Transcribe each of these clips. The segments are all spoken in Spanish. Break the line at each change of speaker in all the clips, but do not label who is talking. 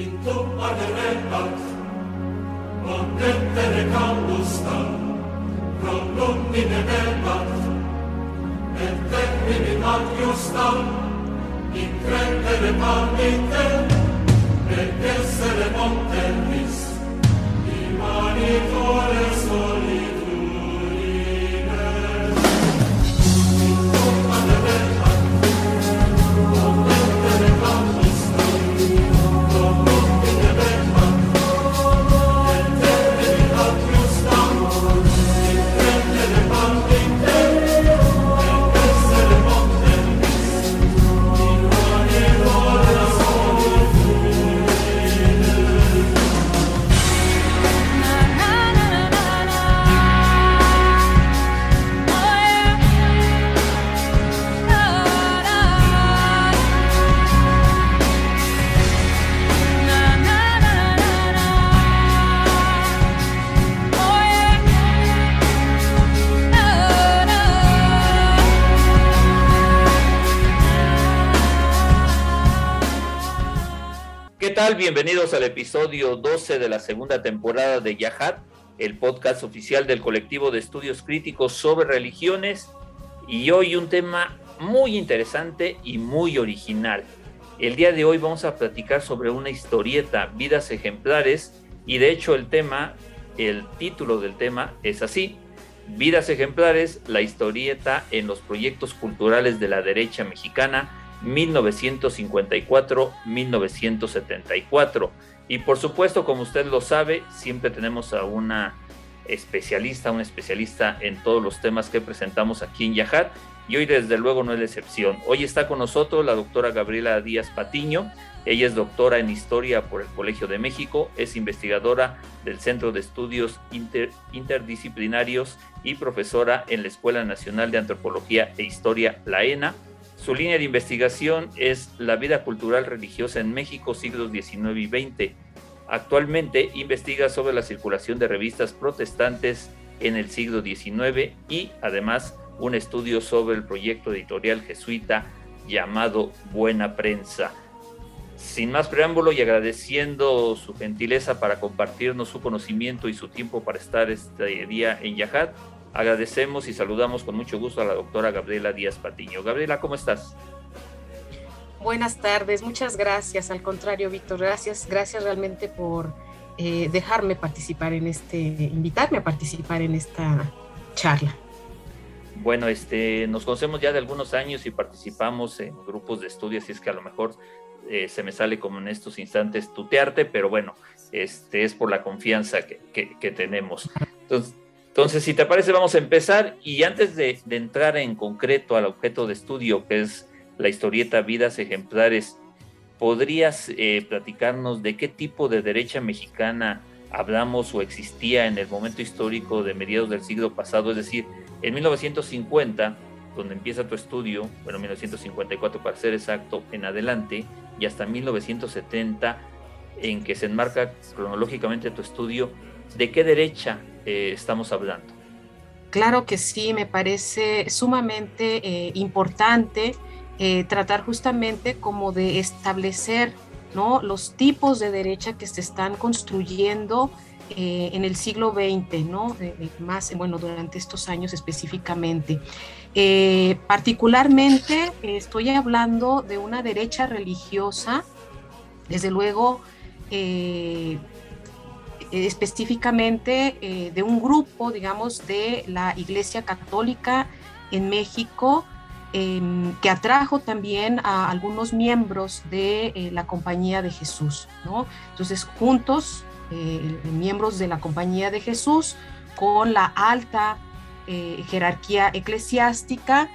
intum aderendat, omnettere caudusta, pro lumine vebat, et termini magiusta, in credere palmite, et essere monteris, di mani Bienvenidos al episodio 12 de la segunda temporada de Yahat, el podcast oficial del colectivo de estudios críticos sobre religiones. Y hoy un tema muy interesante y muy original. El día de hoy vamos a platicar sobre una historieta, Vidas Ejemplares, y de hecho el tema, el título del tema es así, Vidas Ejemplares, la historieta en los proyectos culturales de la derecha mexicana 1954-1974. Y por supuesto, como usted lo sabe, siempre tenemos a una especialista, un especialista en todos los temas que presentamos aquí en Yahat. Y hoy desde luego no es la excepción. Hoy está con nosotros la doctora Gabriela Díaz Patiño. Ella es doctora en historia por el Colegio de México, es investigadora del Centro de Estudios Interdisciplinarios y profesora en la Escuela Nacional de Antropología e Historia, la ENA su línea de investigación es la vida cultural religiosa en México siglos XIX y XX. Actualmente investiga sobre la circulación de revistas protestantes en el siglo XIX y además un estudio sobre el proyecto editorial jesuita llamado Buena Prensa. Sin más preámbulo y agradeciendo su gentileza para compartirnos su conocimiento y su tiempo para estar este día en Yahat, Agradecemos y saludamos con mucho gusto a la doctora Gabriela Díaz Patiño. Gabriela, ¿cómo estás?
Buenas tardes, muchas gracias. Al contrario, Víctor, gracias, gracias realmente por eh, dejarme participar en este, invitarme a participar en esta charla.
Bueno, este, nos conocemos ya de algunos años y participamos en grupos de estudios, y es que a lo mejor eh, se me sale como en estos instantes tutearte, pero bueno, este es por la confianza que, que, que tenemos. Entonces, entonces, si te parece, vamos a empezar y antes de, entrar en concreto al objeto de estudio, que es la historieta Vidas Ejemplares, ¿podrías eh, platicarnos de qué tipo de derecha mexicana hablamos o existía en el momento histórico de mediados del siglo pasado? Es decir, en 1950, donde empieza tu estudio, bueno, 1954 para ser exacto, en adelante, y hasta 1970, en que se enmarca cronológicamente tu estudio, ¿de qué derecha eh, estamos hablando.
Claro que sí, me parece sumamente eh, importante eh, tratar justamente como de establecer ¿no? los tipos de derecha que se están construyendo en el siglo XX, ¿no? más, bueno, durante estos años específicamente. particularmente estoy hablando de una derecha religiosa, desde luego, específicamente eh, de un grupo, digamos, de la Iglesia Católica en México, em, que atrajo también a algunos miembros de eh, la Compañía de Jesús, ¿no? Entonces, juntos, eh, miembros de la Compañía de Jesús, con la alta jerarquía eclesiástica,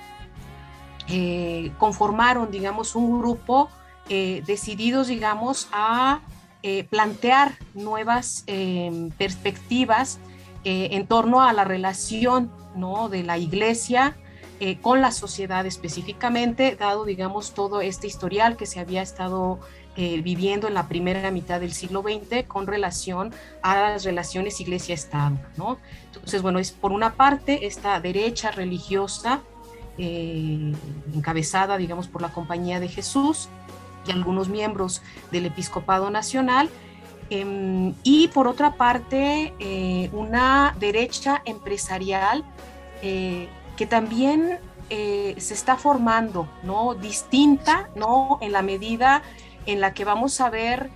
conformaron, digamos, un grupo decididos, digamos, a eh, plantear nuevas eh, perspectivas eh, en torno a la relación ¿no? de la iglesia con la sociedad específicamente, dado, digamos, todo este historial que se había estado viviendo en la primera mitad del siglo XX con relación a las relaciones iglesia-estado, ¿no? Entonces, bueno, es por una parte esta derecha religiosa encabezada, digamos, por la Compañía de Jesús, y algunos miembros del Episcopado Nacional. Em, y por otra parte, eh, una derecha empresarial eh, que también eh, se está formando, ¿no? Distinta, ¿no? En la medida en la que vamos a ver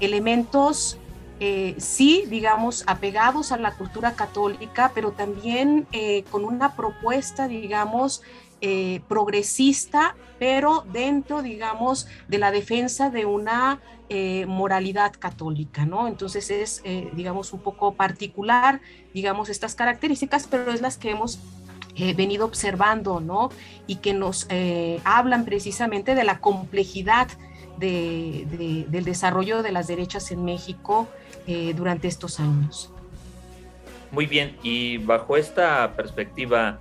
elementos, sí, digamos, apegados a la cultura católica, pero también con una propuesta, digamos, eh, progresista, pero dentro, digamos, de la defensa de una eh, moralidad católica, ¿no? Entonces es, eh, digamos, un poco particular, digamos, estas características, pero es las que hemos venido observando, ¿no? Y que nos hablan precisamente de la complejidad del desarrollo de las derechas en México durante estos años.
Muy bien, y bajo esta perspectiva,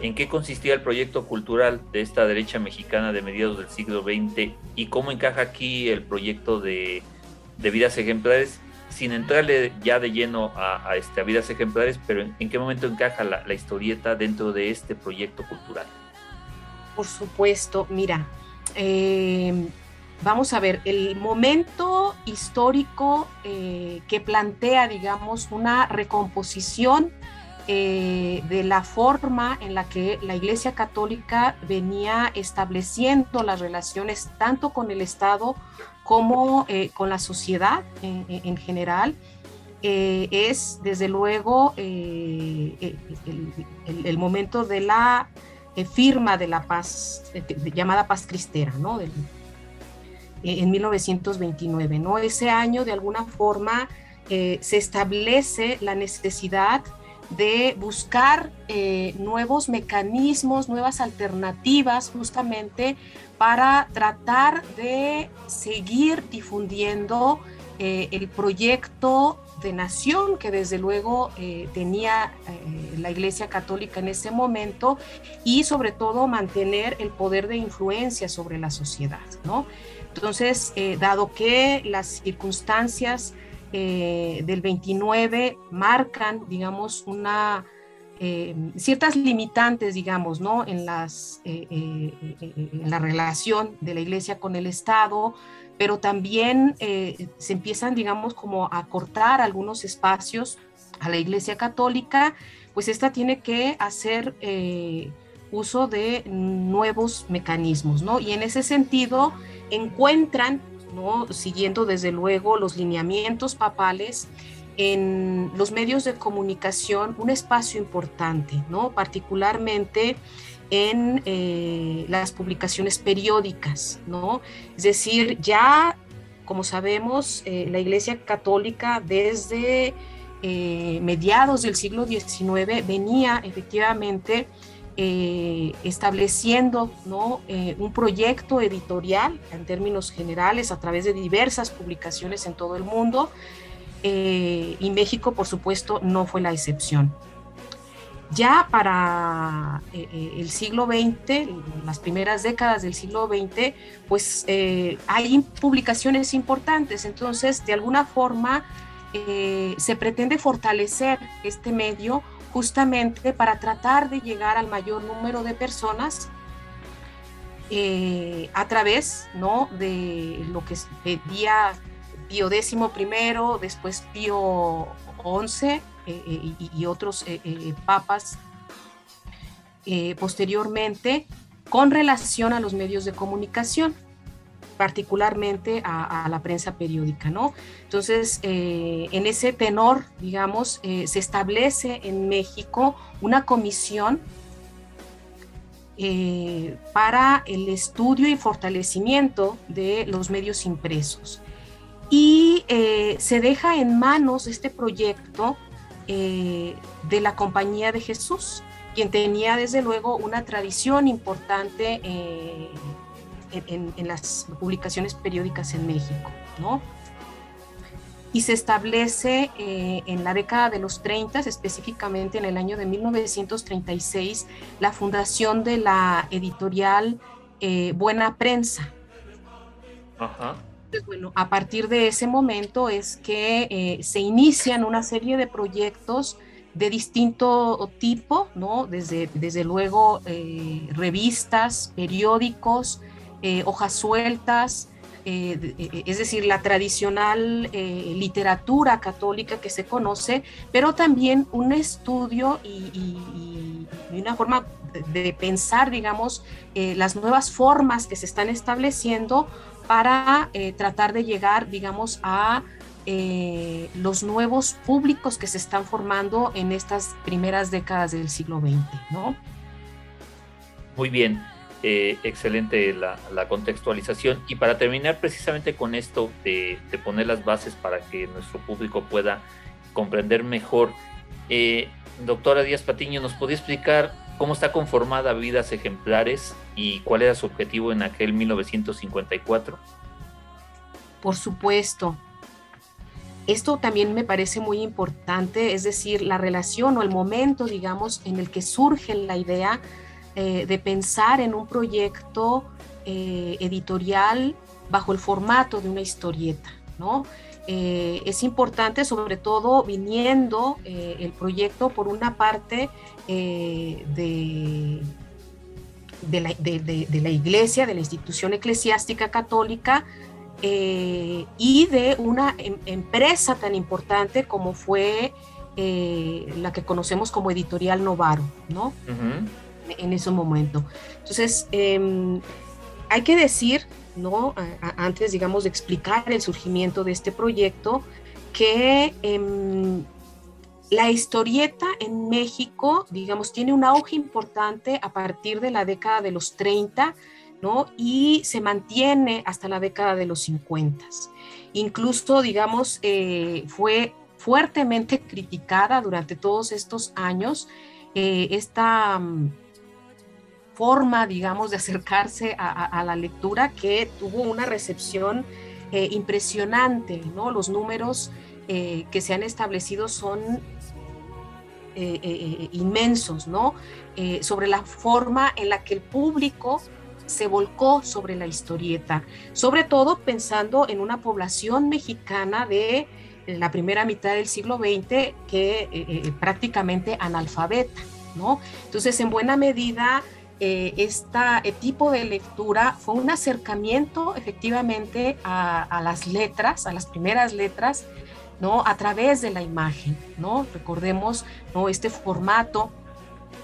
en qué consistía el proyecto cultural de esta derecha mexicana de mediados del siglo XX y cómo encaja aquí el proyecto de, vidas ejemplares, sin entrarle ya de lleno a, este, vidas ejemplares, pero en, qué momento encaja la, historieta dentro de este proyecto cultural.
Por supuesto, mira, eh, vamos a ver, el momento histórico eh, que plantea, digamos, una recomposición eh, de la forma en la que la Iglesia Católica venía estableciendo las relaciones tanto con el Estado como eh, con la sociedad en, general. Eh, es desde luego el, momento de la firma de la paz, llamada paz cristera, ¿no? en 1929, ¿no? Ese año de alguna forma se establece la necesidad de buscar eh, nuevos mecanismos, nuevas alternativas justamente para tratar de seguir difundiendo eh, el proyecto de nación que desde luego eh, tenía la Iglesia Católica en ese momento y sobre todo mantener el poder de influencia sobre la sociedad. ¿no? Entonces, dado que las circunstancias eh, del 29 marcan, digamos, una, eh, ciertas limitantes, digamos, ¿no? En, las, eh, en la relación de la iglesia con el Estado, pero también se empiezan, digamos, como a cortar algunos espacios a la iglesia católica, pues esta tiene que hacer uso de nuevos mecanismos, ¿no? Y en ese sentido encuentran siguiendo desde luego los lineamientos papales, en los medios de comunicación un espacio importante, ¿no? particularmente en eh, las publicaciones periódicas, ¿no? Es decir, ya, como sabemos, eh, la Iglesia Católica desde eh, mediados del siglo XIX venía efectivamente eh, estableciendo. Eh, un proyecto editorial en términos generales a través de diversas publicaciones en todo el mundo eh, y México por supuesto no fue la excepción. Ya para el siglo XX, las primeras décadas del siglo XX, pues hay publicaciones importantes, entonces de alguna forma se pretende fortalecer este medio justamente para tratar de llegar al mayor número de personas eh, a través ¿no? de lo que pedía Pío X primero, después Pío XI eh, eh, y, otros papas posteriormente con relación a los medios de comunicación particularmente a, la prensa periódica, ¿no? Entonces, eh, en ese tenor, digamos, eh, se establece en México una comisión eh, para el estudio y fortalecimiento de los medios impresos. Y se deja en manos este proyecto de la Compañía de Jesús, quien tenía desde luego una tradición importante en, las publicaciones periódicas en México, ¿no? Y se establece eh, en la década de los 30, específicamente en el año de 1936, la fundación de la editorial eh, Buena Prensa. Ajá. bueno, a partir de ese momento es que eh, se inician una serie de proyectos de distinto tipo, ¿no? Desde, desde luego revistas, periódicos, hojas sueltas, es decir, la tradicional literatura católica que se conoce, pero también un estudio y, una forma de pensar, digamos, las nuevas formas que se están estableciendo para tratar de llegar, digamos, a eh, los nuevos públicos que se están formando en estas primeras décadas del siglo XX, ¿no?
Muy bien, eh, excelente la, contextualización. Y para terminar precisamente con esto de, poner las bases para que nuestro público pueda comprender mejor, eh, doctora Díaz Patiño, ¿nos podría explicar cómo está conformada Vidas Ejemplares y cuál era su objetivo en aquel 1954?
Por supuesto. Esto también me parece muy importante, es decir, la relación o el momento, digamos, en el que surge la idea eh, de pensar en un proyecto eh, editorial bajo el formato de una historieta, ¿no? Eh, es importante, sobre todo viniendo el proyecto por una parte de, de, la, de la iglesia, de la institución eclesiástica católica, y de una em, empresa tan importante como fue la que conocemos como Editorial Novaro, ¿no? En ese momento. Entonces, em, hay que decir, ¿no? antes, digamos, de explicar el surgimiento de este proyecto, que em, la historieta en México, digamos, tiene un auge importante a partir de la década de los 30, y se mantiene hasta la década de los 50. Incluso, digamos, eh, fue fuertemente criticada durante todos estos años eh, esta mm, forma, digamos, de acercarse a, la lectura que tuvo una recepción eh, impresionante, ¿no? Los números que se han establecido son inmensos, ¿no? sobre la forma en la que el público se volcó sobre la historieta, sobre todo pensando en una población mexicana de la primera mitad del siglo XX que eh, eh, prácticamente analfabeta, ¿no? Entonces, en buena medida, eh, este tipo de lectura fue un acercamiento efectivamente a, las letras, a las primeras letras, ¿no? A través de la imagen, ¿no? Recordemos, ¿no? Este formato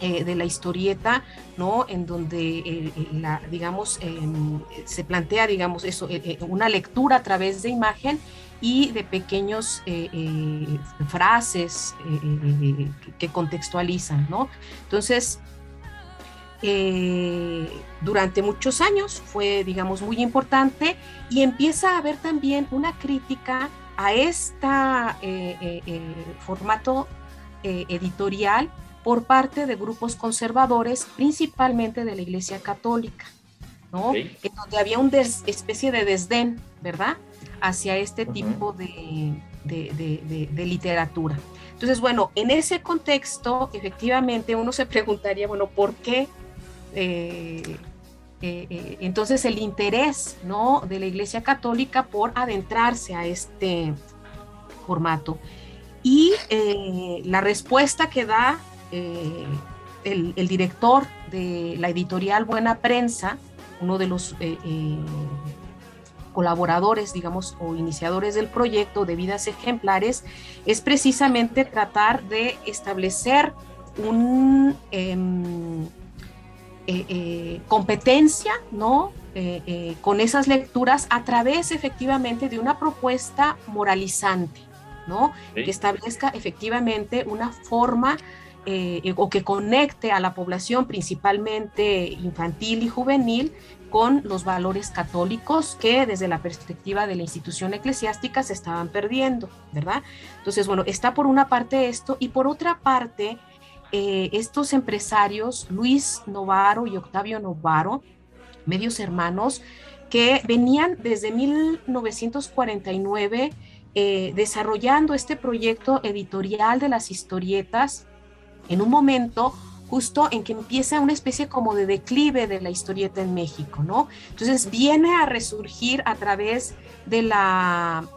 eh, de la historieta, ¿no? En donde, eh, eh, la, digamos, em, se plantea, digamos, eso, una lectura a través de imagen y de pequeños frases que contextualizan, ¿no? Entonces, durante muchos años fue, digamos, muy importante y empieza a haber también una crítica a este formato editorial por parte de grupos conservadores, principalmente de la Iglesia Católica, ¿no? En donde había una especie de desdén, ¿verdad?, hacia este tipo de, literatura. Entonces, bueno, en ese contexto, efectivamente, uno se preguntaría, bueno, ¿por qué? Eh, eh, eh, entonces el interés ¿no? de la Iglesia Católica por adentrarse a este formato. Y la respuesta que da el, director de la editorial Buena Prensa, uno de los colaboradores, digamos, o iniciadores del proyecto de vidas ejemplares, es precisamente tratar de establecer un em, competencia, ¿no? con esas lecturas a través efectivamente de una propuesta moralizante, ¿no? Que establezca efectivamente una forma eh, o que conecte a la población principalmente infantil y juvenil con los valores católicos que desde la perspectiva de la institución eclesiástica se estaban perdiendo, ¿verdad? Entonces, bueno, está por una parte esto y por otra parte, eh, estos empresarios, Luis Novaro y Octavio Novaro, medios hermanos, que venían desde 1949 eh, desarrollando este proyecto editorial de las historietas en un momento justo en que empieza una especie como de declive de la historieta en México, ¿no? Entonces viene a resurgir a través de la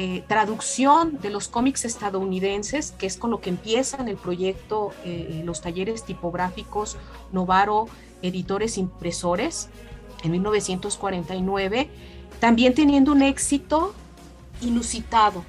eh, traducción de los cómics estadounidenses, que es con lo que empiezan el proyecto, eh, los talleres tipográficos Novaro, editores impresores, en 1949, también teniendo un éxito inusitado,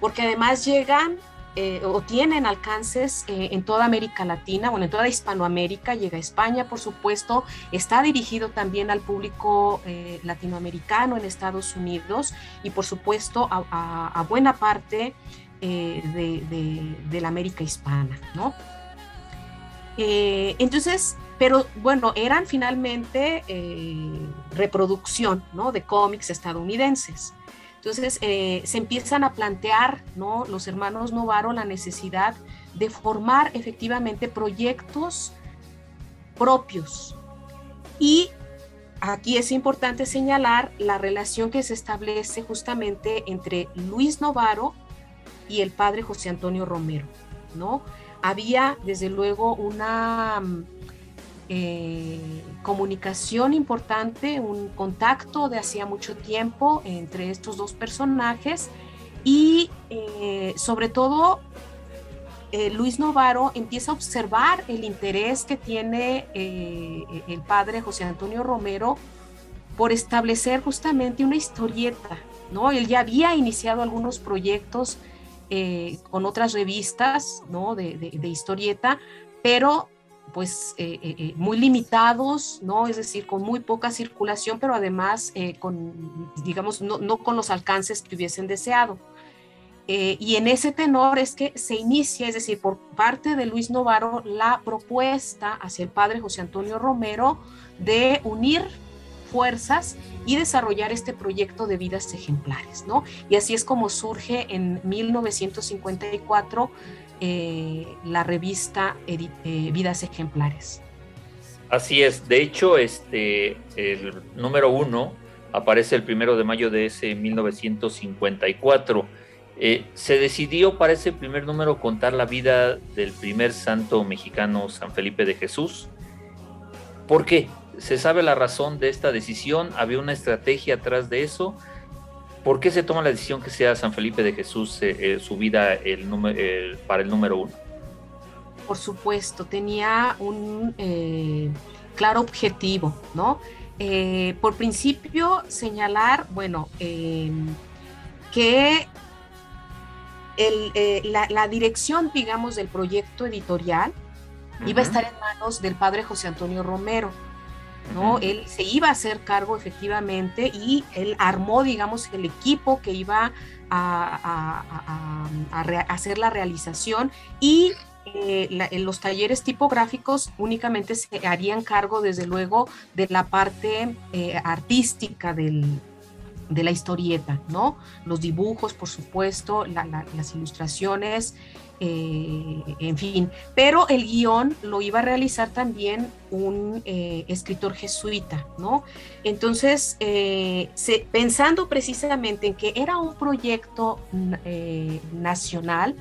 porque además llegan eh, o tienen alcances eh, en toda América Latina, bueno, en toda Hispanoamérica, llega a España, por supuesto, está dirigido también al público eh, latinoamericano en Estados Unidos y, por supuesto, a, buena parte de, la América hispana, ¿no? entonces, pero bueno, eran finalmente reproducción, ¿no? De cómics estadounidenses. Entonces eh, se empiezan a plantear, ¿no? Los hermanos Novaro la necesidad de formar efectivamente proyectos propios. Y aquí es importante señalar la relación que se establece justamente entre Luis Novaro y el padre José Antonio Romero, ¿no? Había desde luego una eh, comunicación importante, un contacto de hacía mucho tiempo entre estos dos personajes y eh, sobre todo eh, Luis Novaro empieza a observar el interés que tiene el padre José Antonio Romero por establecer justamente una historieta, ¿no? Él ya había iniciado algunos proyectos con otras revistas, ¿no? De, de historieta, pero pues eh, eh, eh, muy limitados, ¿no? Es decir, con muy poca circulación, pero además con, digamos, no, con los alcances que hubiesen deseado. y en ese tenor es que se inicia, es decir, por parte de Luis Novaro, la propuesta hacia el padre José Antonio Romero de unir fuerzas y desarrollar este proyecto de vidas ejemplares, ¿no? Y así es como surge en 1954 eh, la revista eh, Vidas Ejemplares.
Así es, de hecho, este, el número uno aparece el primero de mayo de ese 1954. Eh, se decidió para ese primer número contar la vida del primer santo mexicano, San Felipe de Jesús. ¿Por qué? ¿Se sabe la razón de esta decisión? ¿Había una estrategia atrás de eso? ¿Por qué se toma la decisión que sea San Felipe de Jesús eh, eh, su vida el para el número uno?
Por supuesto, tenía un eh, claro objetivo, ¿no? por principio, señalar, bueno, em, que la, dirección, digamos, del proyecto editorial iba a estar en manos del padre José Antonio Romero ¿no? Él se iba a hacer cargo efectivamente y él armó, digamos, el equipo que iba a, hacer la realización y eh, en los talleres tipográficos únicamente se harían cargo, desde luego, de la parte eh, artística del, de la historieta, ¿no? Los dibujos, por supuesto, las ilustraciones, eh, en fin. Pero el guion lo iba a realizar también un eh, escritor jesuita, ¿no? Entonces, eh, pensando precisamente en que era un proyecto nacional,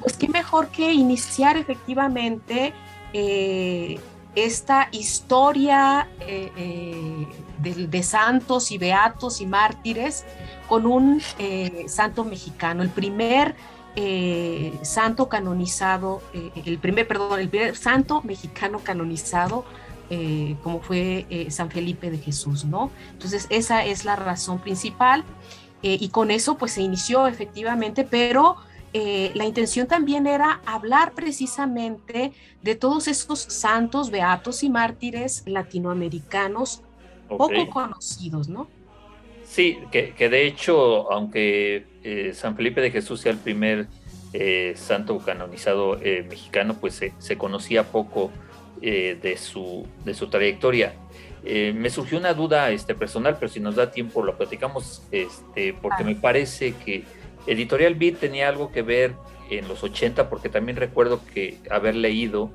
pues qué mejor que iniciar efectivamente esta historia de, santos y beatos y mártires con un santo mexicano, el primer eh, santo canonizado, eh, el primer, perdón, el primer santo mexicano canonizado, eh, como fue San Felipe de Jesús, ¿no? Entonces, esa es la razón principal y con eso pues se inició efectivamente, pero la intención también era hablar precisamente de todos estos santos, beatos y mártires latinoamericanos poco conocidos, ¿no?
Sí, que, de hecho, aunque eh, San Felipe de Jesús sea el primer eh, santo canonizado eh, mexicano, pues se, conocía poco de, su, de su trayectoria. me surgió una duda este, personal, pero si nos da tiempo lo platicamos, este, porque me parece que Editorial Beat tenía algo que ver en los 80, porque también recuerdo que haber leído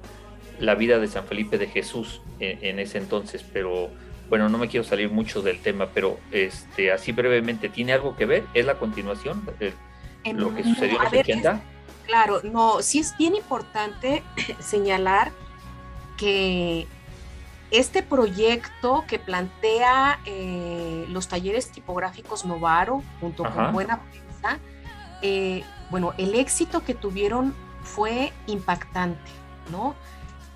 la vida de San Felipe de Jesús en ese entonces, pero bueno, no me quiero salir mucho del tema, pero este, así brevemente, ¿tiene algo que ver? ¿Es la continuación de lo que sucedió en los 80?
Claro, no, sí es bien importante señalar que este proyecto que plantea eh, los talleres tipográficos Novaro junto con Buena Prensa, eh, bueno, el éxito que tuvieron fue impactante, ¿no?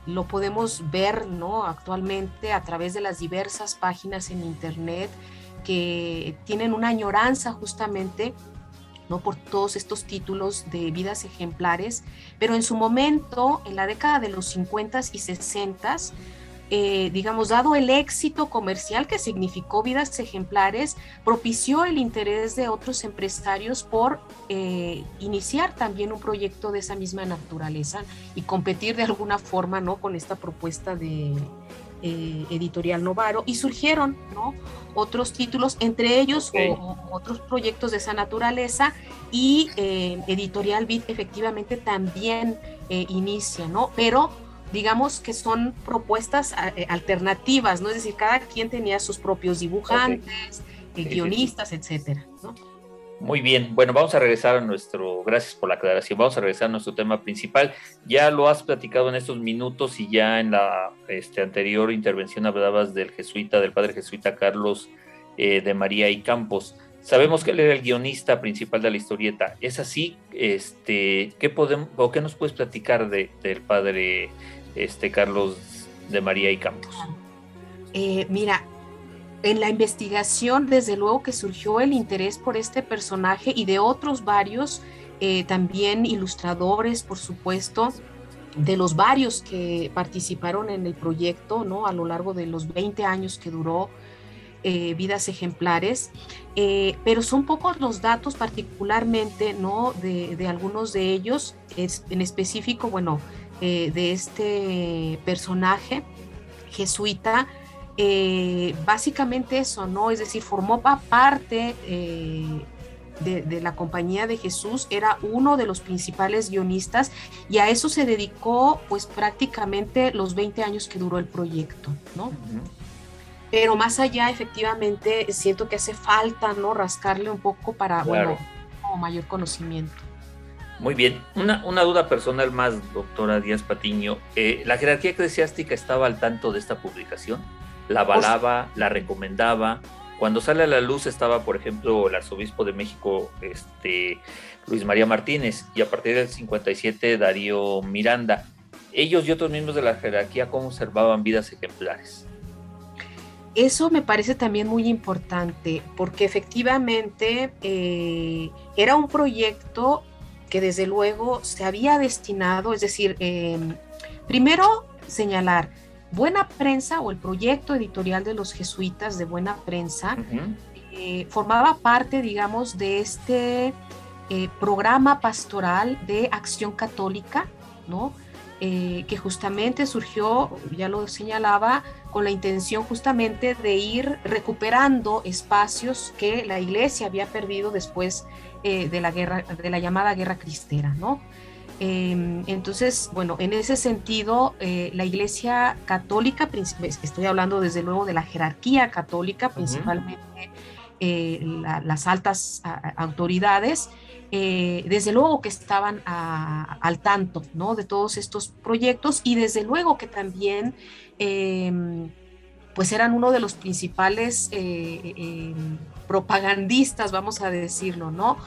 Lo podemos ver ¿no? actualmente a través de las diversas páginas en Internet que tienen una añoranza justamente ¿no? por todos estos títulos de vidas ejemplares, pero en su momento, en la década de los 50 y 60 eh, digamos, dado el éxito comercial que significó vidas ejemplares, propició el interés de otros empresarios por eh, iniciar también un proyecto de esa misma naturaleza y competir de alguna forma ¿no? con esta propuesta de eh, editorial Novaro y surgieron ¿no? otros títulos, entre ellos otros proyectos de esa naturaleza y editorial Bit efectivamente también inicia, ¿no? Pero digamos que son propuestas eh, alternativas, ¿no? Es decir, cada quien tenía sus propios dibujantes, eh, guionistas, etcétera, ¿no?
Muy bien, bueno, vamos a regresar a nuestro, gracias por la aclaración, vamos a regresar a nuestro tema principal. Ya lo has platicado en estos minutos y ya en la este, anterior intervención hablabas del jesuita, del padre jesuita Carlos eh, de María y Campos. Sabemos que él era el guionista principal de la historieta. ¿Es así? Este, ¿qué podemos, o qué nos puedes platicar de, del padre este Carlos de María y Campos?
Eh, mira, en la investigación, desde luego que surgió el interés por este personaje y de otros varios, eh, también ilustradores, por supuesto, de los varios que participaron en el proyecto, ¿no? A lo largo de los 20 años que duró eh, Vidas Ejemplares, pero son pocos los datos particularmente, ¿no? De, de algunos de ellos, es, en específico, bueno, eh, de este personaje jesuita, eh, básicamente eso, ¿no? Es decir, formó parte eh, de, la compañía de Jesús, era uno de los principales guionistas y a eso se dedicó pues prácticamente los 20 años que duró el proyecto, ¿no? Pero más allá, efectivamente, siento que hace falta, ¿no? Rascarle un poco para, bueno, mayor conocimiento.
Muy bien. Una, una, duda personal más, doctora Díaz Patiño. Eh, ¿La jerarquía eclesiástica estaba al tanto de esta publicación? ¿La avalaba? ¿La recomendaba? Cuando sale a la luz estaba, por ejemplo, el arzobispo de México, este, Luis María Martínez, y a partir del 57 Darío Miranda. Ellos y otros miembros de la jerarquía, ¿cómo observaban vidas ejemplares?
Eso me parece también muy importante, porque efectivamente eh, era un proyecto que desde luego se había destinado, es decir, em, primero señalar, Buena Prensa o el proyecto editorial de los jesuitas de Buena Prensa eh, formaba parte, digamos, de este eh, programa pastoral de acción católica, ¿no? Eh, que justamente surgió, ya lo señalaba, con la intención justamente de ir recuperando espacios que la iglesia había perdido después eh, de la guerra, de la llamada guerra cristera, ¿no? Em, entonces, bueno, en ese sentido, eh, la Iglesia Católica, pues, estoy hablando desde luego de la jerarquía católica, principalmente las altas autoridades, desde luego que estaban al tanto ¿no? de todos estos proyectos y desde luego que también em, pues eran uno de los principales em, propagandistas, vamos a decirlo, ¿no?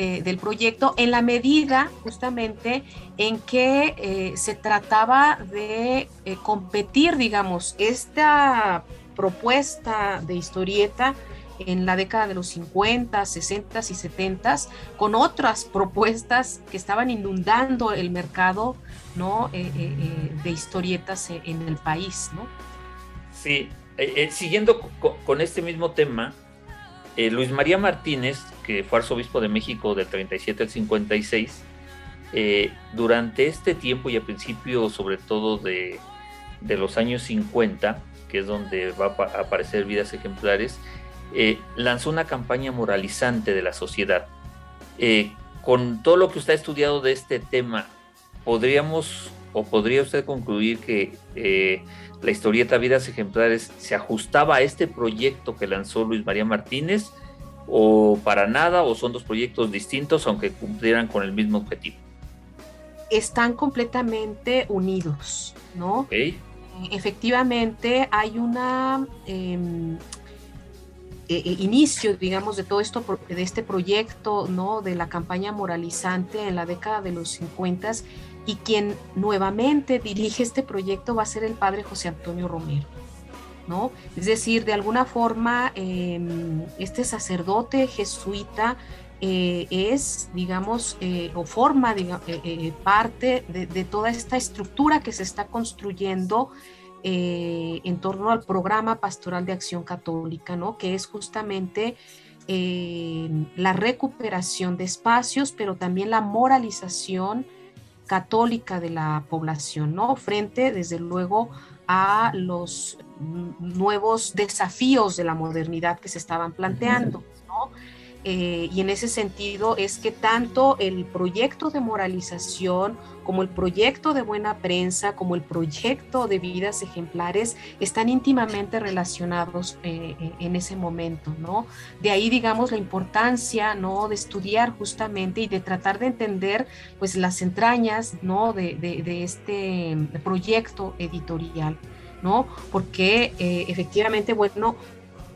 Eh, del proyecto, en la medida justamente en que eh, se trataba de eh, competir, digamos, esta propuesta de historieta en la década de los 50, 60 y 70 con otras propuestas que estaban inundando el mercado ¿no? de historietas en el país. ¿no?
Sí, siguiendo con este mismo tema, eh, Luis María Martínez, que fue arzobispo de México del 37 al 56, eh, durante este tiempo y a principio sobre todo de, los años 50, que es donde va a aparecer vidas ejemplares, eh, lanzó una campaña moralizante de la sociedad. con todo lo que usted ha estudiado de este tema, ¿podríamos o podría usted concluir que la historieta Vidas Ejemplares se ajustaba a este proyecto que lanzó Luis María Martínez o para nada o son dos proyectos distintos aunque cumplieran con el mismo objetivo?
Están completamente unidos, ¿no? Efectivamente hay una em, e, e, inicio, digamos, de todo esto, de este proyecto, ¿no? De la campaña moralizante en la década de los 50 y quien nuevamente dirige este proyecto va a ser el padre José Antonio Romero. ¿no? Es decir, de alguna forma, em, este sacerdote jesuita eh, es, digamos, eh, o forma eh, parte de, toda esta estructura que se está construyendo en torno al programa pastoral de acción católica, ¿no? que es justamente la recuperación de espacios, pero también la moralización católica de la población, ¿no? frente, desde luego, a los nuevos desafíos de la modernidad que se estaban planteando. ¿no? Eh, y en ese sentido es que tanto el proyecto de moralización como el proyecto de buena prensa, como el proyecto de vidas ejemplares están íntimamente relacionados eh, eh, en ese momento, ¿no? De ahí, digamos, la importancia, ¿no? De estudiar justamente y de tratar de entender, pues, las entrañas, ¿no? De, de este proyecto editorial. ¿no? Porque efectivamente, bueno,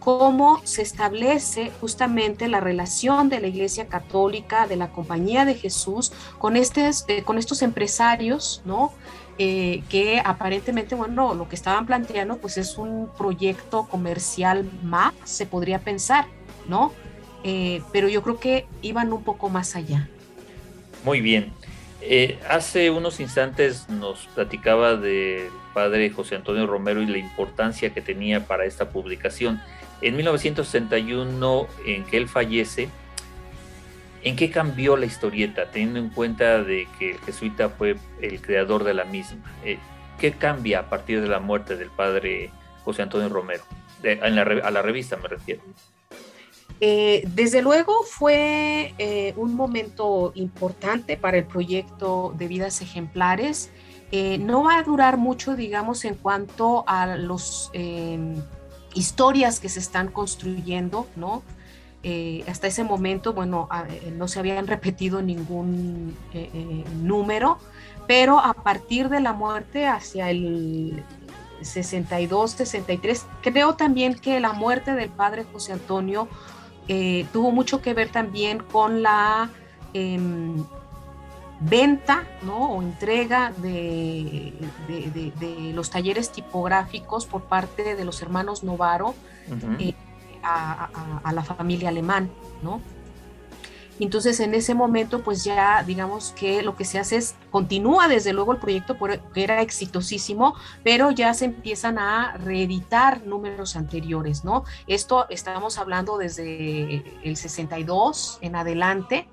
cómo se establece justamente la relación de la Iglesia Católica, de la Compañía de Jesús, con, estos, eh, con estos empresarios, ¿no? Eh, que aparentemente, bueno, lo que estaban planteando, pues es un proyecto comercial más, se podría pensar, ¿no? Eh, pero yo creo que iban un poco más allá.
Muy bien. hace unos instantes nos platicaba del padre José Antonio Romero y la importancia que tenía para esta publicación. En 1961, en que él fallece, ¿en qué cambió la historieta, teniendo en cuenta de que el jesuita fue el creador de la misma? Eh, ¿Qué cambia a partir de la muerte del padre José Antonio Romero? a la revista me refiero.
Eh, desde luego fue eh, un momento importante para el proyecto de vidas ejemplares. no va a durar mucho, digamos, en cuanto a los historias que se están construyendo, ¿no? Eh, hasta ese momento, bueno, eh, no se habían repetido ningún eh, número, pero a partir de la muerte hacia el 62, 63, creo también que la muerte del padre José Antonio tuvo mucho que ver también con la em, venta ¿no? o entrega de, los talleres tipográficos por parte de los hermanos Novaro eh, a, la familia alemán, ¿no? Entonces en ese momento pues ya digamos que lo que se hace es, continúa desde luego el proyecto que era exitosísimo, pero ya se empiezan a reeditar números anteriores, ¿no? Esto estamos hablando desde el 62 en adelante,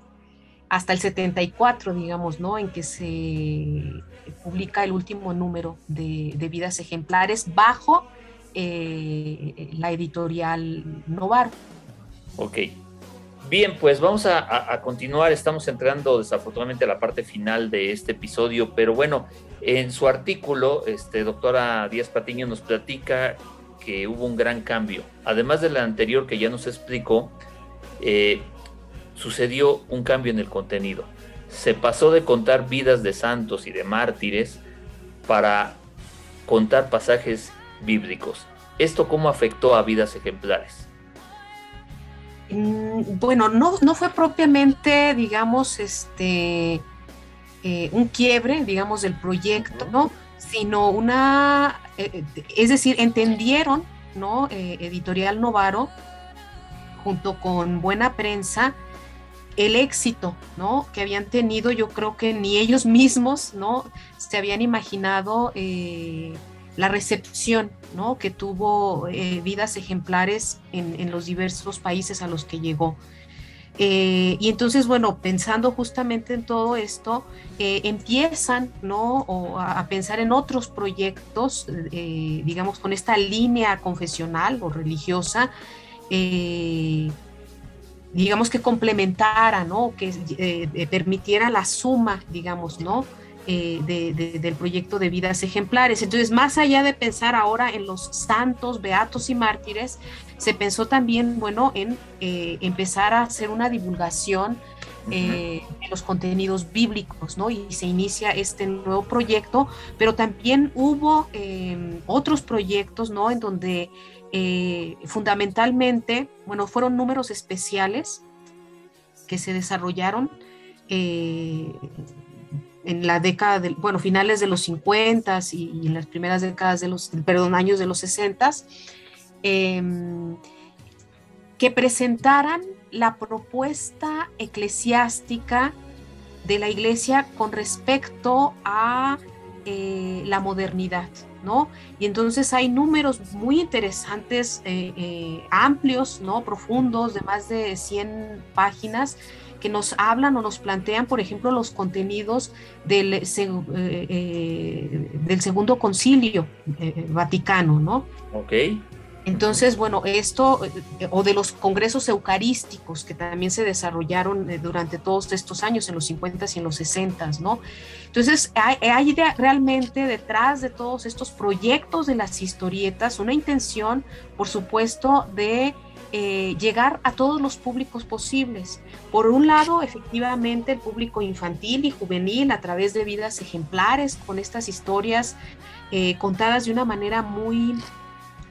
hasta el 74, digamos, ¿no? En que se publica el último número de, vidas ejemplares bajo eh, la editorial Novar.
Ok. Bien, pues vamos a, continuar. Estamos entrando desafortunadamente a la parte final de este episodio, pero bueno, en su artículo, este, doctora Díaz Patiño nos platica que hubo un gran cambio. Además del anterior que ya nos explicó, eh, sucedió un cambio en el contenido. Se pasó de contar vidas de santos y de mártires para contar pasajes bíblicos. ¿Esto cómo afectó a vidas ejemplares?
Mm, bueno, no, no fue propiamente, digamos, este, eh, un quiebre, digamos, del proyecto, ¿no? Sino una, eh, es decir, entendieron, ¿no? Eh, Editorial Novaro, junto con Buena Prensa, el éxito, ¿no? Que habían tenido, yo creo que ni ellos mismos, ¿no? Se habían imaginado eh, la recepción, ¿no? Que tuvo eh, vidas ejemplares en, los diversos países a los que llegó. Eh, y entonces, bueno, pensando justamente en todo esto, empiezan, ¿no? a, pensar en otros proyectos, digamos, con esta línea confesional o religiosa digamos que complementara, ¿no? Que eh, eh, permitiera la suma, digamos, ¿no? Eh, del proyecto de vidas ejemplares. Entonces, más allá de pensar ahora en los santos, beatos y mártires, se pensó también, bueno, en empezar a hacer una divulgación de los contenidos bíblicos, ¿no? Y se inicia este nuevo proyecto, pero también hubo otros proyectos, ¿no? En donde eh, fundamentalmente, bueno, fueron números especiales que se desarrollaron eh, en la década, de, bueno, finales de los 50 y, en las primeras décadas de los, perdón, años de los 60, em, que presentaran la propuesta eclesiástica de la iglesia con respecto a eh, la modernidad, ¿no? Y entonces hay números muy interesantes, eh, eh, amplios, ¿no? Profundos, de más de 100 páginas, que nos hablan o nos plantean, por ejemplo, los contenidos del, del Segundo Concilio Vaticano, ¿no?
Ok.
Entonces, bueno, esto, eh, o de los congresos eucarísticos que también se desarrollaron eh, durante todos estos años, en los 50 y en los 60, ¿no? Entonces, hay, realmente detrás de todos estos proyectos de las historietas una intención, por supuesto, de eh, llegar a todos los públicos posibles. Por un lado, efectivamente, el público infantil y juvenil a través de vidas ejemplares, con estas historias contadas de una manera muy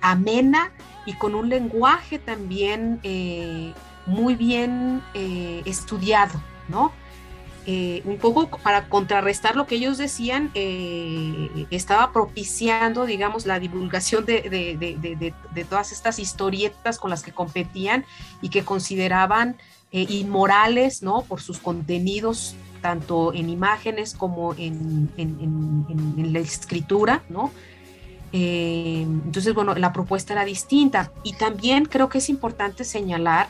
amena y con un lenguaje también eh, muy bien eh, estudiado, ¿no? Eh, un poco para contrarrestar lo que ellos decían, estaba propiciando, digamos, la divulgación de, todas estas historietas con las que competían y que consideraban inmorales, ¿no? Por sus contenidos, tanto en imágenes como en, en la escritura, ¿no? Eh, entonces, bueno, la propuesta era distinta. Y también creo que es importante señalar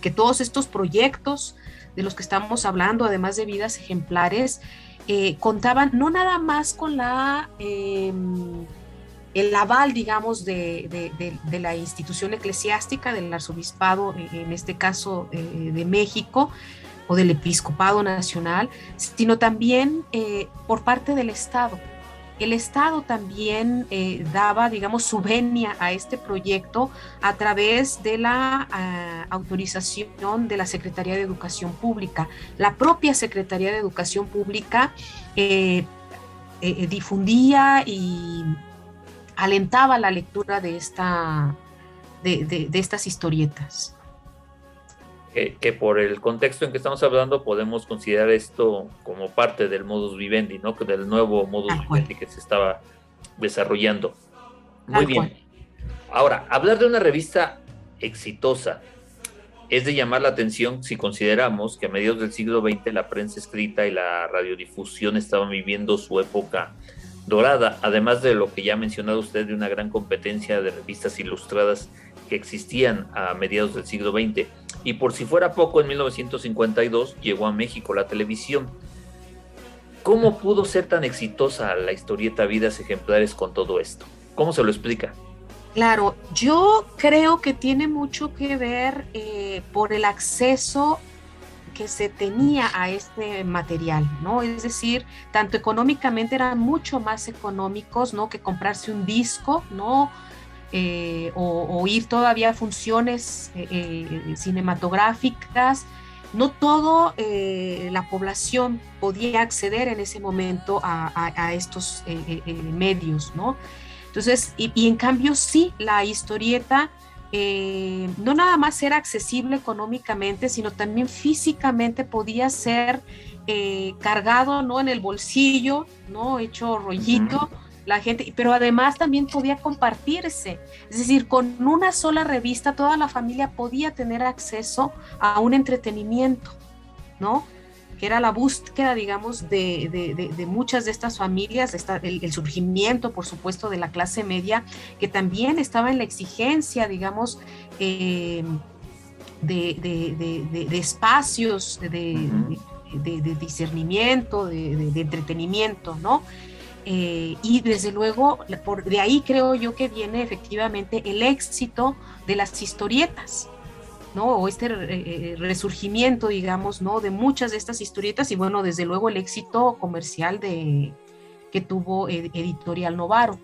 que todos estos proyectos de los que estamos hablando, además de vidas ejemplares, eh, contaban no nada más con la, em, el aval, digamos, de, la institución eclesiástica, del arzobispado, en este caso eh, de México, o del episcopado nacional, sino también por parte del Estado el Estado también eh, daba, digamos, su venia a este proyecto a través de la ah, autorización de la Secretaría de Educación Pública. La propia Secretaría de Educación Pública eh, eh, difundía y alentaba la lectura de, esta, de estas historietas
que, por el contexto en que estamos hablando podemos considerar esto como parte del modus vivendi, ¿no? Del nuevo modus vivendi que se estaba desarrollando. Muy bien. Ahora, hablar de una revista exitosa es de llamar la atención si consideramos que a mediados del siglo XX la prensa escrita y la radiodifusión estaban viviendo su época dorada, además de lo que ya ha mencionado usted de una gran competencia de revistas ilustradas que existían a mediados del siglo XX. Y por si fuera poco, en 1952 llegó a México la televisión. ¿Cómo pudo ser tan exitosa la historieta Vidas Ejemplares con todo esto? ¿Cómo se lo explica?
Claro, yo creo que tiene mucho que ver eh, por el acceso que se tenía a este material, ¿no? Es decir, tanto económicamente eran mucho más económicos, ¿no? Que comprarse un disco, ¿no? Eh, o, ir todavía a funciones eh, eh, cinematográficas. No toda la población podía acceder en ese momento a, estos medios, ¿no? Entonces, y, en cambio sí, la historieta no nada más era accesible económicamente, sino también físicamente podía ser cargado, ¿no? En el bolsillo, ¿no? Hecho rollito la gente, pero además también podía compartirse. Es decir, con una sola revista toda la familia podía tener acceso a un entretenimiento, ¿no? que era la búsqueda, digamos, de, muchas de estas familias, el, surgimiento, por supuesto, de la clase media, que también estaba en la exigencia, digamos, eh, de, espacios de, discernimiento, de, entretenimiento, ¿no? Eh, y desde luego, por, de ahí creo yo que viene efectivamente el éxito de las historietas, ¿no? O este eh, eh, resurgimiento, digamos, ¿no? De muchas de estas historietas y bueno, desde luego el éxito comercial de, que tuvo Editorial Novaro.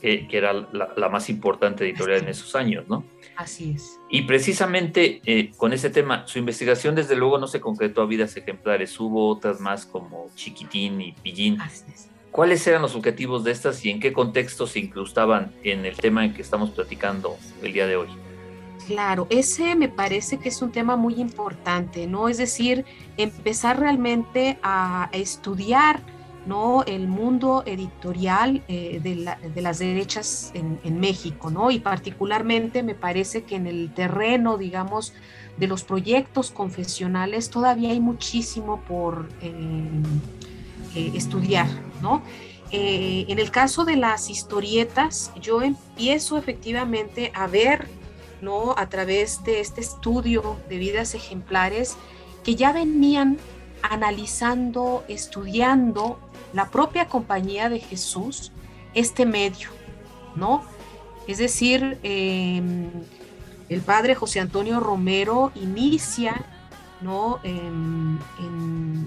Que, era la, más importante editorial en esos años, ¿no?
Así es.
Y precisamente con ese tema, su investigación desde luego no se concretó a vidas ejemplares, hubo otras más como Chiquitín y Pillín. Así es ¿Cuáles eran los objetivos de estas y en qué contexto se incrustaban en el tema en que estamos platicando el día de hoy?
Claro, ese me parece que es un tema muy importante, ¿no? Es decir, empezar realmente a estudiar ¿no? el mundo editorial eh, de, las derechas en, México, ¿no? Y particularmente me parece que en el terreno, digamos, de los proyectos confesionales todavía hay muchísimo por eh, eh, estudiar, ¿no? en el caso de las historietas, yo empiezo efectivamente a ver, ¿no? A través de este estudio de vidas ejemplares que ya venían analizando, estudiando la propia compañía de Jesús este medio, ¿no? Es decir, em, el padre José Antonio Romero inicia, ¿no? En,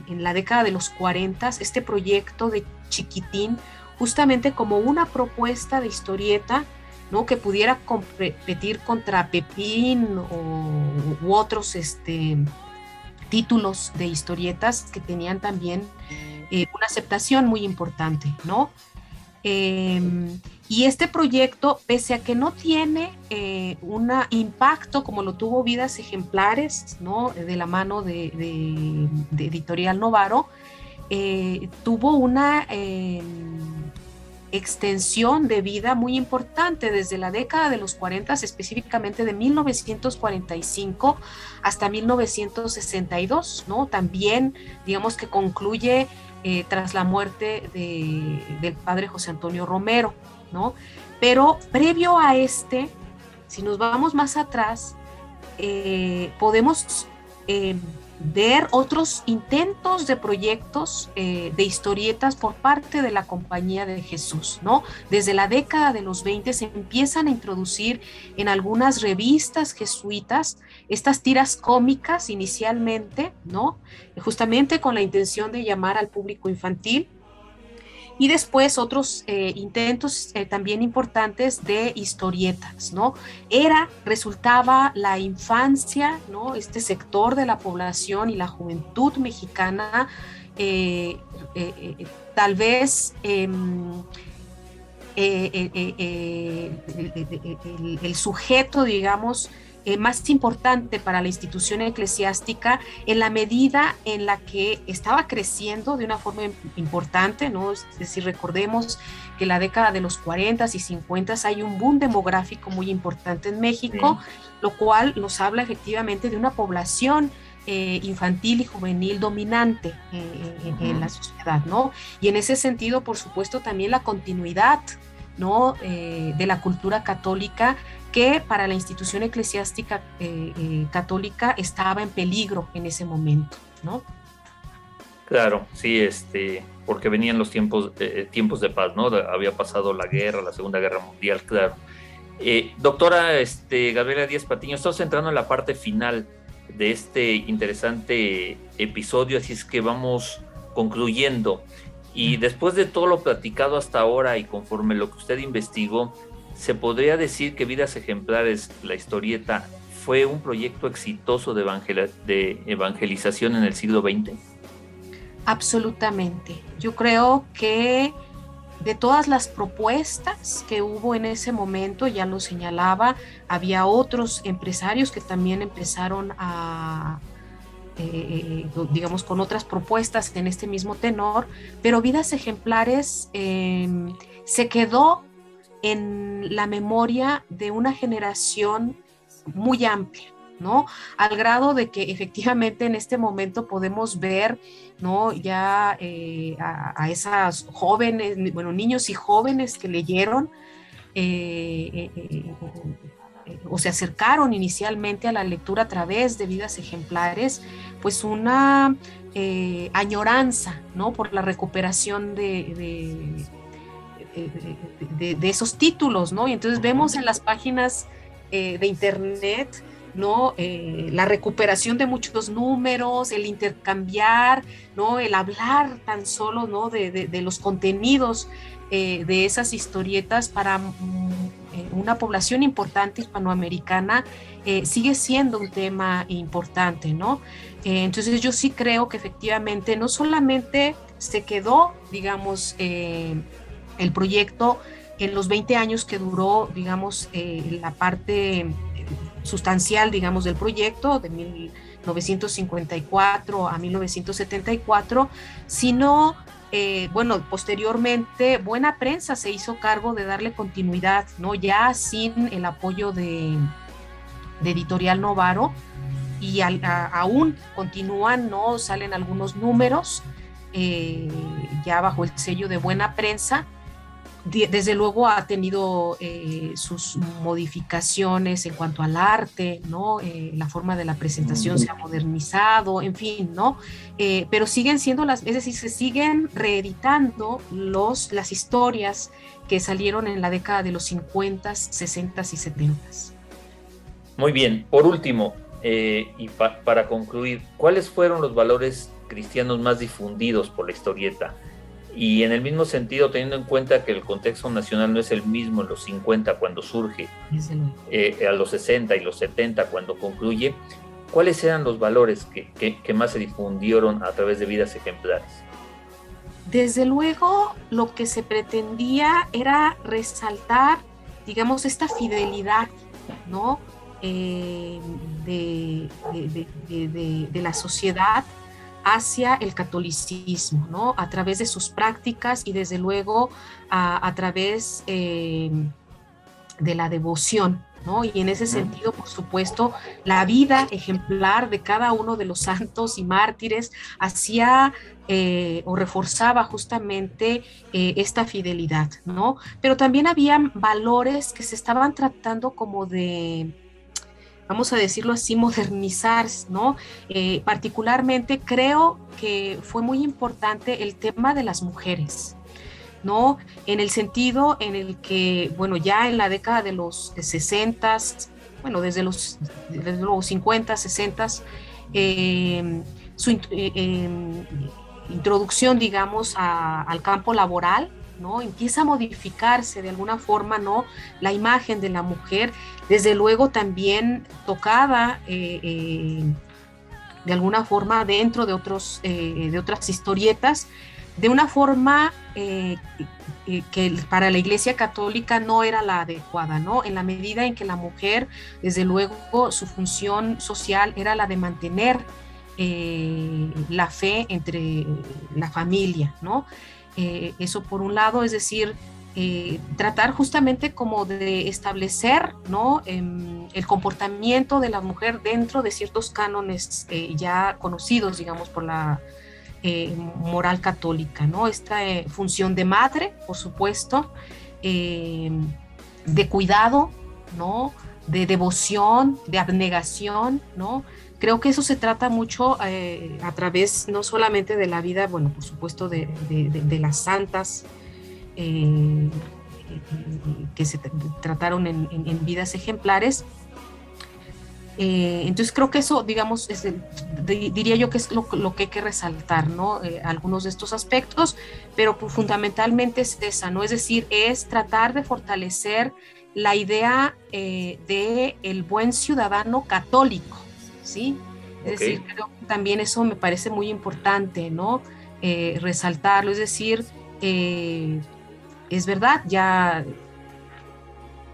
la década de los 40 este proyecto de Chiquitín, justamente como una propuesta de historieta, ¿no? Que pudiera competir contra Pepín o, u otros, este, títulos de historietas que tenían también eh, una aceptación muy importante, ¿no? Em, y este proyecto, pese a que no tiene eh, un impacto como lo tuvo Vidas Ejemplares, ¿no? De la mano de, de Editorial Novaro, eh, tuvo una em, extensión de vida muy importante desde la década de los 40, específicamente de 1945 hasta 1962, ¿no? También, digamos que concluye eh, tras la muerte del padre José Antonio Romero, ¿no? Pero previo a este, si nos vamos más atrás, eh, podemos eh, ver otros intentos de proyectos eh, de historietas por parte de la Compañía de Jesús, ¿no? Desde la década de los 20 se empiezan a introducir en algunas revistas jesuitas estas tiras cómicas inicialmente, ¿no? Justamente con la intención de llamar al público infantil y después otros eh, intentos eh, también importantes de historietas, ¿no? Era, resultaba la infancia, ¿no? Este sector de la población y la juventud mexicana, eh, tal vez em, el, sujeto, digamos, eh, más importante para la institución eclesiástica en la medida en la que estaba creciendo de una forma importante, ¿no? Es decir, recordemos que en la década de los 40 y 50 hay un boom demográfico muy importante en México, lo cual nos habla efectivamente de una población eh, infantil y juvenil dominante eh, en, la sociedad, ¿no? Y en ese sentido, por supuesto, también la continuidad ¿no? de la cultura católica que para la institución eclesiástica eh, eh, católica estaba en peligro en ese momento, ¿no?
Claro, sí, este, porque venían los tiempos, eh, tiempos de paz, ¿no? Había pasado la guerra, la Segunda Guerra Mundial, claro. doctora este, Gabriela Díaz Patiño, estamos entrando en la parte final de este interesante episodio, así es que vamos concluyendo. Y después de todo lo platicado hasta ahora y conforme lo que usted investigó, ¿Se podría decir que Vidas Ejemplares, la historieta, fue un proyecto exitoso de, de evangelización en el siglo XX?
Absolutamente. Yo creo que de todas las propuestas que hubo en ese momento, ya lo señalaba, había otros empresarios que también empezaron a, eh, digamos, con otras propuestas en este mismo tenor, pero Vidas Ejemplares em, se quedó en la memoria de una generación muy amplia. ¿no? Al grado de que efectivamente en este momento podemos ver, ¿no? Ya eh, a, esas jóvenes, bueno, niños y jóvenes que leyeron eh, eh, o se acercaron inicialmente a la lectura a través de vidas ejemplares, pues una añoranza, ¿no? Por la recuperación de de, esos títulos, ¿no? Y entonces vemos en las páginas eh, de internet, ¿no? Eh, la recuperación de muchos números, el intercambiar, ¿no? El hablar tan solo, ¿no? De, los contenidos eh, de esas historietas para mm, una población importante hispanoamericana sigue siendo un tema importante, ¿no? entonces yo sí creo que efectivamente no solamente se quedó, digamos, el proyecto en los 20 años que duró, digamos, eh, la parte sustancial, digamos, del proyecto de 1954 a 1974, sino eh, bueno, posteriormente Buena Prensa se hizo cargo de darle continuidad, ¿no? Ya sin el apoyo de, Editorial Novaro y aún continúan, ¿no? Salen algunos números eh, ya bajo el sello de Buena Prensa desde luego ha tenido eh, sus modificaciones en cuanto al arte, ¿no? Eh, la forma de la presentación se ha modernizado, en fin, ¿no? Eh, pero siguen siendo las, es decir, se siguen reeditando los, las historias que salieron en la década de los 50, 60 y 70.
Muy bien, por último, y para concluir, ¿cuáles fueron los valores cristianos más difundidos por la historieta? Y en el mismo sentido, teniendo en cuenta que el contexto nacional no es el mismo en los 50 cuando surge, eh, a los 60 y los 70 cuando concluye, ¿cuáles eran los valores que, que, más se difundieron a través de vidas ejemplares?
Desde luego, lo que se pretendía era resaltar, digamos, esta fidelidad, ¿no? Eh, de, de, de, la sociedad hacia el catolicismo, ¿no? A través de sus prácticas y desde luego a, través eh, de la devoción, ¿no? Y en ese sentido, por supuesto, la vida ejemplar de cada uno de los santos y mártires hacía eh, o reforzaba justamente eh, esta fidelidad, ¿no? Pero también había valores que se estaban tratando como de vamos a decirlo así, modernizar, ¿no? Eh, particularmente creo que fue muy importante el tema de las mujeres, ¿no? En el sentido en el que, bueno, ya en la década de los 60, bueno, desde los, desde los 50, 60, eh, su eh, em, introducción, digamos, al campo laboral, ¿no? Empieza a modificarse de alguna forma, ¿no? La imagen de la mujer, desde luego también tocada eh, eh, de alguna forma dentro de, otros, eh, de otras historietas, de una forma que para la Iglesia Católica no era la adecuada, ¿no? En la medida en que la mujer, desde luego, su función social era la de mantener la fe entre la familia, ¿no? Eh, eso por un lado, es decir, eh, tratar justamente como de establecer ¿no? Em, el comportamiento de la mujer dentro de ciertos cánones eh, ya conocidos, digamos, por la moral católica, ¿no? Esta función de madre, por supuesto, em, de cuidado, ¿no? De devoción, de abnegación, ¿no? Creo que eso se trata mucho eh, a través no solamente de la vida, bueno, por supuesto, de, las santas eh, que se trataron en, vidas ejemplares. Eh, entonces creo que eso, digamos, diría yo que es lo, que hay que resaltar, ¿no? algunos de estos aspectos, pero fundamentalmente es esa, ¿no? Es decir, es tratar de fortalecer la idea de el buen ciudadano católico, ¿sí? Es decir, creo que también eso me parece muy importante, ¿no? Eh, resaltarlo, es decir, eh, es verdad, ya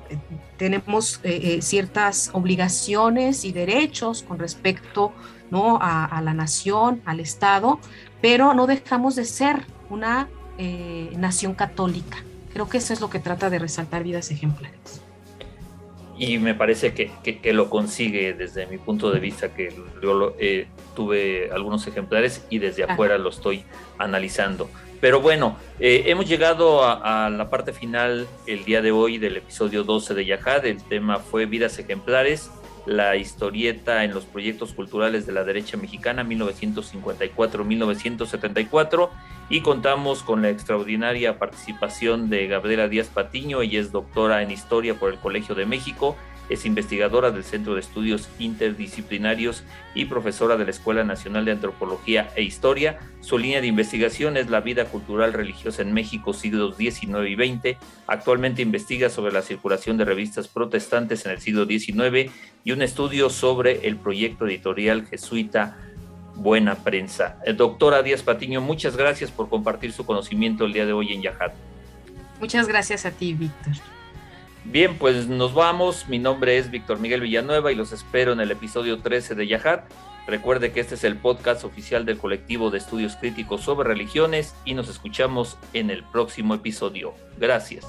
eh, tenemos ciertas obligaciones y derechos con respecto ¿no? a, la nación, al Estado, pero no dejamos de ser una nación católica. Creo que eso es lo que trata de resaltar vidas ejemplares
y me parece que, que, lo consigue desde mi punto de vista, que yo eh, tuve algunos ejemplares y desde afuera lo estoy analizando. Pero bueno, eh, hemos llegado a, la parte final el día de hoy del episodio 12 de Yahad. El tema fue Vidas Ejemplares, la historieta en los proyectos culturales de la derecha mexicana 1954-1974 y contamos con la extraordinaria participación de Gabriela Díaz Patiño, ella es doctora en historia por el Colegio de México, es investigadora del Centro de Estudios Interdisciplinarios y profesora de la Escuela Nacional de Antropología e Historia. Su línea de investigación es la vida cultural religiosa en México siglos XIX y XX. Actualmente investiga sobre la circulación de revistas protestantes en el siglo XIX y un estudio sobre el proyecto editorial jesuita buena prensa. El doctora Díaz Patiño, muchas gracias por compartir su conocimiento el día de hoy en Yajat.
Muchas gracias a ti, Víctor.
Bien, pues nos vamos. Mi nombre es Víctor Miguel Villanueva y los espero en el episodio 13 de Yahat. Recuerde que este es el podcast oficial del colectivo de estudios críticos sobre religiones y nos escuchamos en el próximo episodio. Gracias.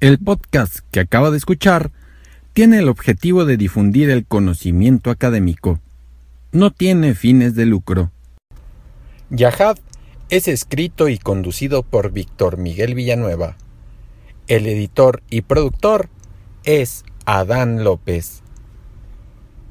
El podcast que acaba de escuchar tiene el objetivo de difundir el conocimiento académico. No tiene fines de lucro. Yahad es escrito y conducido por Víctor Miguel Villanueva. El editor y productor es Adán López.